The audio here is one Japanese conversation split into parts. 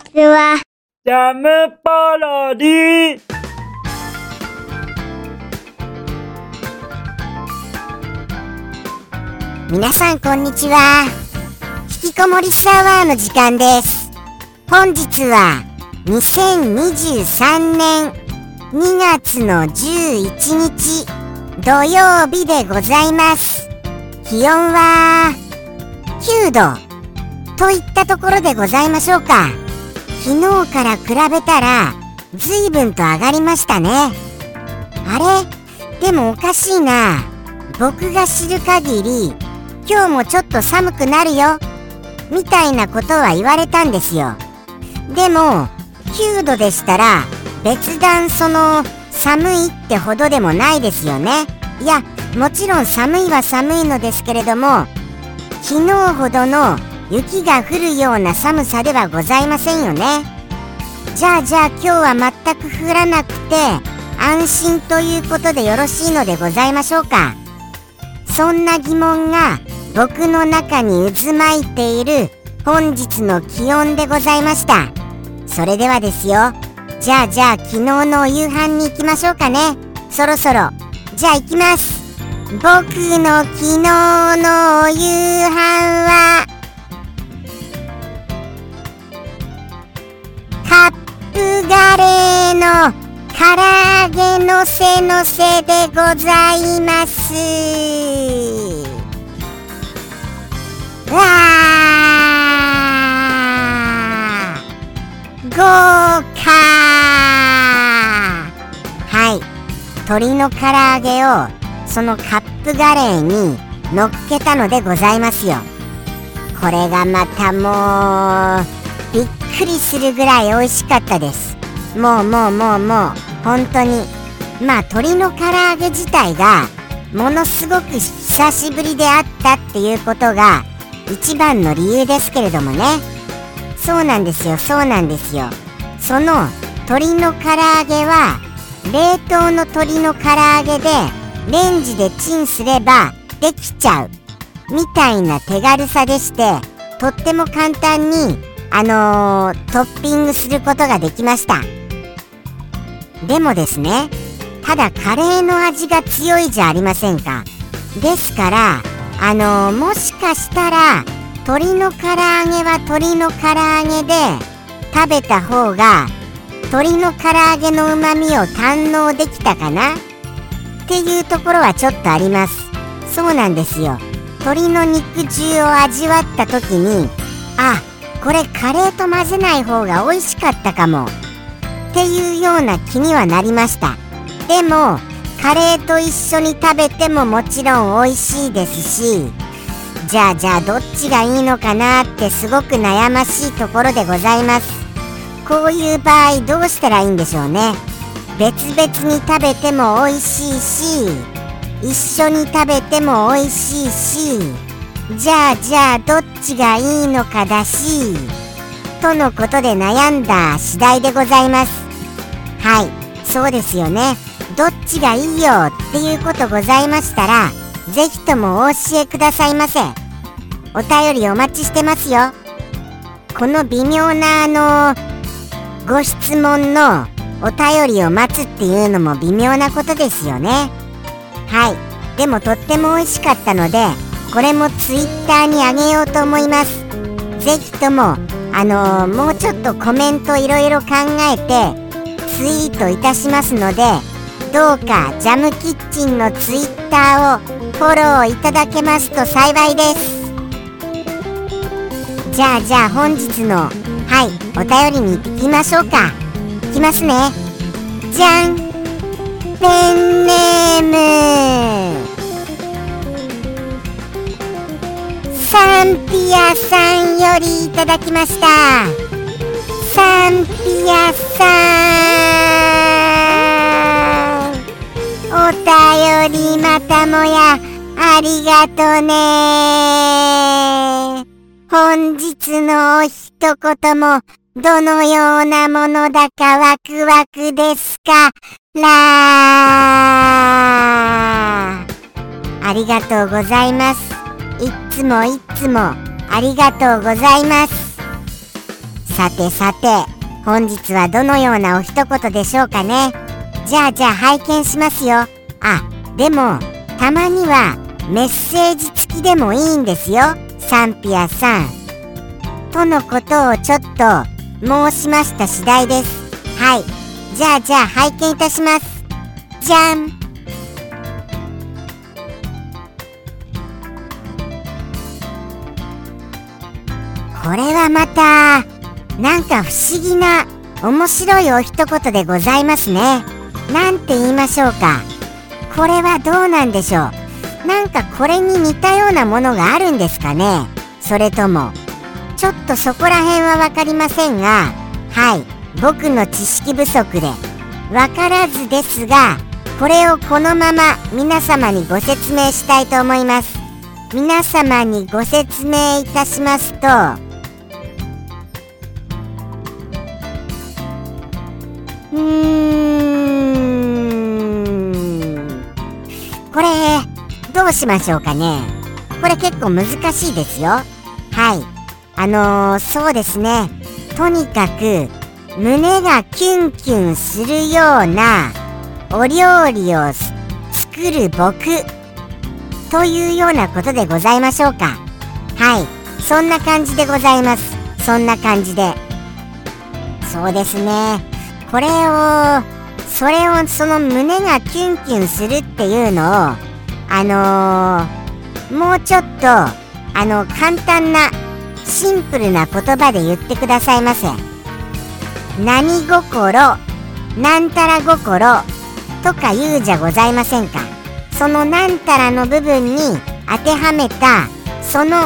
ちは。ジャムパロディ皆さんこんにちは。引きこもりスアワーの時間です。本日は2023年2月の11日土曜日でございます。気温は9度といったところでございましょうか。昨日から比べたら随分と上がりましたね。あれ？でもおかしいな。僕が知る限り今日もちょっと寒くなるよみたいなことは言われたんですよでも9度でしたら別段その寒いってほどでもないですよねいやもちろん寒いは寒いのですけれども昨日ほどの雪が降るような寒さではございませんよね。じゃあじゃあ今日は全く降らなくて安心ということでよろしいのでございましょうか。そんな疑問が僕の中に渦巻いている本日の気温でございました。それではですよ。じゃあじゃあ昨日のお夕飯に行きましょうかね。そろそろ。じゃあ行きます。僕の昨日のお夕飯はガレーの唐揚げのせのせでございます。わー。豪華はい。鶏の唐揚げをそのカップガレーに乗っけたのでございますよ。これがまたもうくりするぐらい美味しかったです。もうもうもうもう本当に。まあ鶏の唐揚げ自体がものすごく久しぶりであったっていうことが一番の理由ですけれどもね。そうなんですよそうなんですよ。その鶏の唐揚げは冷凍の鶏の唐揚げでレンジでチンすればできちゃう。みたいな手軽さでしてとっても簡単にあのー、トッピングすることができました。でもですねただカレーの味が強いじゃありませんか。ですからあのー、もしかしたら鶏の唐揚げは鶏の唐揚げで食べた方が鶏の唐揚げのうまみを堪能できたかな。っていうところはちょっとあります。そうなんですよ。鶏の肉汁を味わった時にあこれカレーと混ぜない方が美味しかったかも。っていうような気にはなりました。でもカレーと一緒に食べてももちろん美味しいですしじゃあじゃあどっちがいいのかなってすごく悩ましいところでございます。こういう場合どうしたらいいんでしょうね。別々に食べても美味しいし一緒に食べても美味しいしじゃあじゃあどっちがいいのかだしとのことで悩んだ次第でございます。はい。そうですよね。どっちがいいよっていうことございましたらぜひともお教えくださいませ。お便りお待ちしてますよ。この微妙なあのご質問のお便りを待つっていうのも微妙なことですよね。はい。でもとっても美味しかったのでこれもツイッターにあげようと思います。ぜひともあのー、もうちょっとコメントいろいろ考えてツイートいたしますのでどうかジャムキッチンのツイッターをフォローいただけますと幸いです。じゃあじゃあ本日のはいお便りに行きましょうか。いきますね。じゃん。ペンネーム。サンピアさんよりいただきました。サンピアさんお便りまたもやありがとね。本日のお一言もどのようなものだかワクワクですか？らありがとうございます。いつもいつもありがとうございます。さてさて本日はどのようなお一言でしょうかね。じゃあじゃあ拝見しますよ。あでもたまにはメッセージ付きでもいいんですよ。サンピアさん。とのことをちょっと申しました次第です。はい。じゃあじゃあ拝見いたします。じゃん。これはまたなんか不思議な面白いお一言でございますね。なんて言いましょうか。これはどうなんでしょう。なんかこれに似たようなものがあるんですかね。それともちょっとそこら辺は分かりませんがはい。僕の知識不足で。分からずですがこれをこのまま皆様にご説明したいと思います。皆様にご説明いたしますとうしましょうかね。これ結構難しいですよ。はい。あのー、そうですね。とにかく胸がキュンキュンするようなお料理を作る僕というようなことでございましょうか。はい。そんな感じでございます。そんな感じで。そうですね。これをそれをその胸がキュンキュンするっていうのをあのー、もうちょっとあの簡単なシンプルな言葉で言ってくださいませ。何心なんたら心とか言うじゃございませんか。そのなんたらの部分に当てはめたその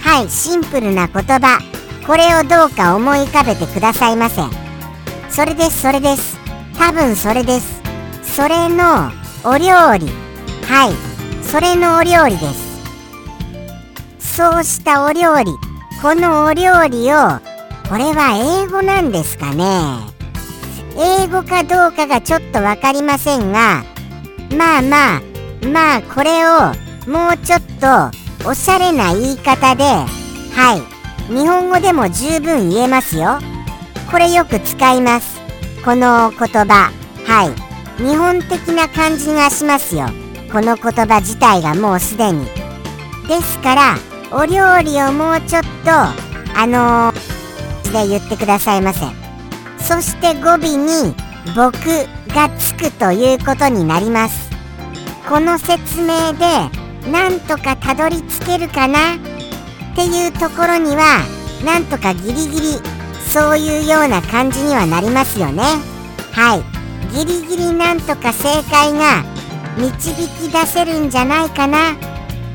はいシンプルな言葉これをどうか思い浮かべてくださいませ。それですそれです。多分それです。それのお料理。はい。それのお料理です。そうしたお料理このお料理をこれは英語なんですかね。英語かどうかがちょっと分かりませんがまあまあまあこれをもうちょっとおしゃれな言い方ではい日本語でも十分言えますよ。これよく使います。この言葉はい日本的な感じがしますよ。この言葉自体がもうすでに。ですからお料理をもうちょっとあのー、で言ってくださいませ。そして語尾に「僕」がつくということになります。この説明でなんとかたどり着けるかな？っていうところにはなんとかギリギリそういうような感じにはなりますよね。はい。ギリギリなんとか正解が導き出せるんじゃないかなっ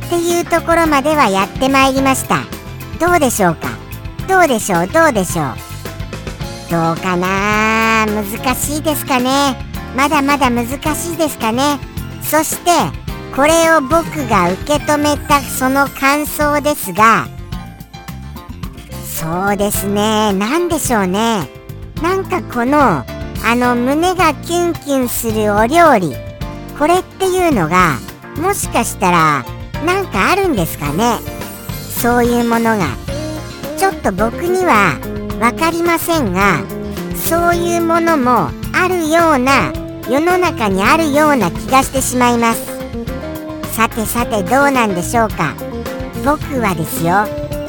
ていうところまではやってまいりました。どうでしょうか？どうでしょう？どうでしょう？どうかな？難しいですかね？まだまだ難しいですかね？そしてこれを僕が受け止めたその感想ですがそうですね。何でしょうね？なんかこのあの胸がキュンキュンするお料理。これっていうのがもしかしたらなんかあるんですかね。そういうものが。ちょっと僕には分かりませんがそういうものもあるような世の中にあるような気がしてしまいます。さてさてどうなんでしょうか。僕はですよ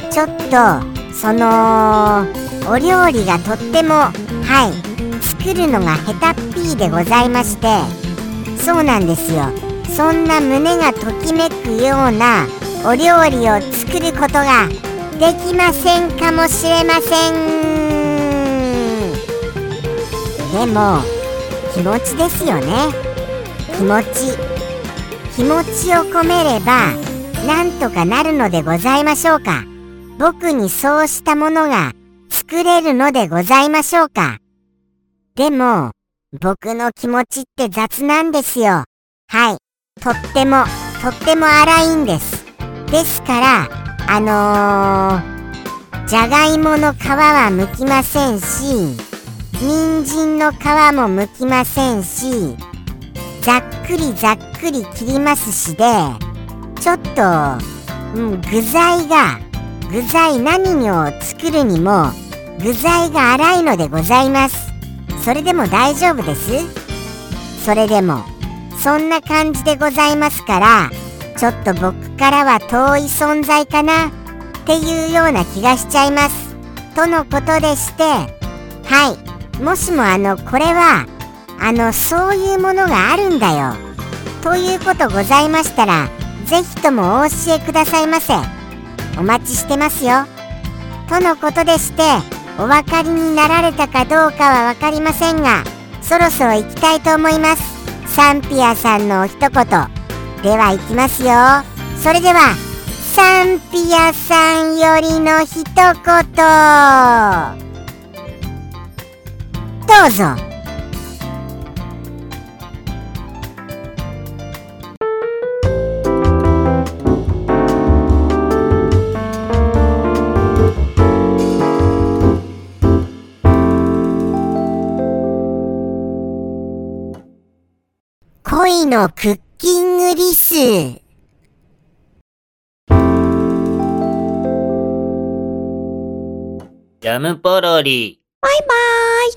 ちょっとそのお料理がとってもはい作るのが下手っぴーでございましてそうなんですよ。そんな胸がときめくようなお料理を作ることができませんかもしれません。でも気持ちですよね。気持ち。気持ちを込めればなんとかなるのでございましょうか。僕にそうしたものが作れるのでございましょうか。でも僕の気持ちって雑なんですよ。はい。とってもとっても荒いんです。ですからあのー、じゃがいもの皮は剥きませんし人参の皮も剥きませんしざっくりざっくり切りますしでちょっと、うん、具材が具材何を作るにも具材が粗いのでございます。それでも大丈夫です？それでもそんな感じでございますからちょっと僕からは遠い存在かなっていうような気がしちゃいます。とのことでしてはい。もしもあのこれはあのそういうものがあるんだよ。ということございましたらぜひともお教えくださいませ。お待ちしてますよ。とのことでしてお分かりになられたかどうかは分かりませんがそろそろ行きたいと思います。サンピアさんのお一言。では行きますよ。それではサンピアさんよりの一言。どうぞ。のクッキングリス。ジャムポロリ。バイバーイ。